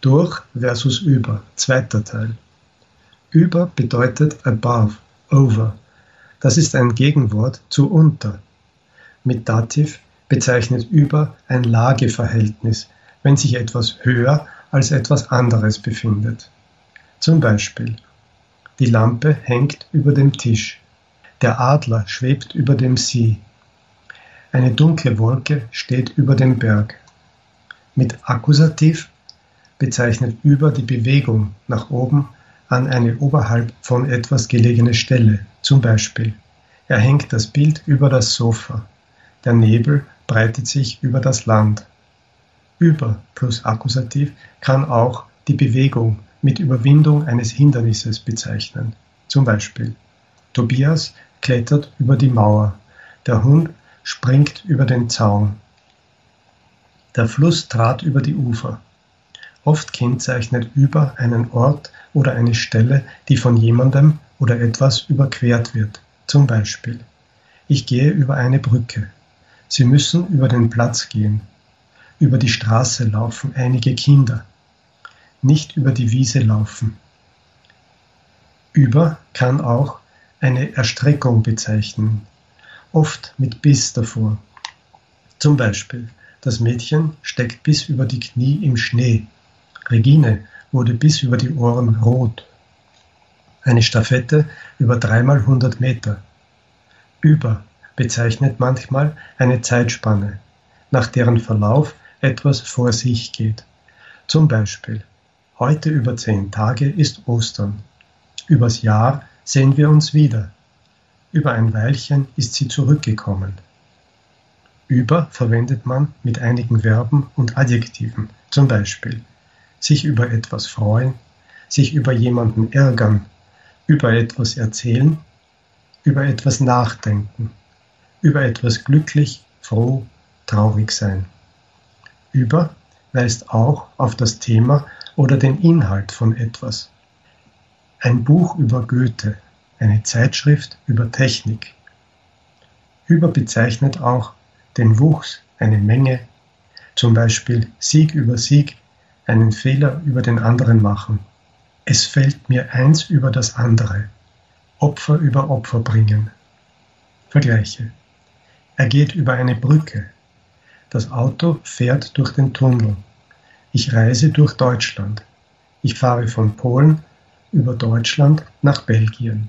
Durch versus über, zweiter Teil. Über bedeutet above, over. Das ist ein Gegenwort zu unter. Mit Dativ bezeichnet über ein Lageverhältnis, wenn sich etwas höher als etwas anderes befindet. Zum Beispiel, die Lampe hängt über dem Tisch, der Adler schwebt über dem See, eine dunkle Wolke steht über dem Berg. Mit Akkusativ bezeichnet über die Bewegung nach oben an eine oberhalb von etwas gelegene Stelle, zum Beispiel, er hängt das Bild über das Sofa, der Nebel breitet sich über das Land. Über plus Akkusativ kann auch die Bewegung mit Überwindung eines Hindernisses bezeichnen. Zum Beispiel, Tobias klettert über die Mauer, der Hund springt über den Zaun. Der Fluss trat über die Ufer. Oft kennzeichnet über einen Ort oder eine Stelle, die von jemandem oder etwas überquert wird. Zum Beispiel, ich gehe über eine Brücke. Sie müssen über den Platz gehen. Über die Straße laufen einige Kinder. Nicht über die Wiese laufen. Über kann auch eine Erstreckung bezeichnen, oft mit bis davor. Zum Beispiel, das Mädchen steckt bis über die Knie im Schnee. Regine wurde bis über die Ohren rot. Eine Stafette über dreimal hundert Meter. Über bezeichnet manchmal eine Zeitspanne, nach deren Verlauf etwas vor sich geht. Zum Beispiel, heute über zehn Tage ist Ostern. Übers Jahr sehen wir uns wieder. Über ein Weilchen ist sie zurückgekommen. Über verwendet man mit einigen Verben und Adjektiven, zum Beispiel sich über etwas freuen, sich über jemanden ärgern, über etwas erzählen, über etwas nachdenken über etwas glücklich, froh, traurig sein. Über weist auch auf das Thema oder den Inhalt von etwas. Ein Buch über Goethe, eine Zeitschrift über Technik. Über bezeichnet auch den Wuchs, eine Menge, zum Beispiel Sieg über Sieg, einen Fehler über den anderen machen. Es fällt mir eins über das andere. Opfer über Opfer bringen. Vergleiche. Er geht über eine Brücke. Das Auto fährt durch den Tunnel. Ich reise durch Deutschland. Ich fahre von Polen über Deutschland nach Belgien.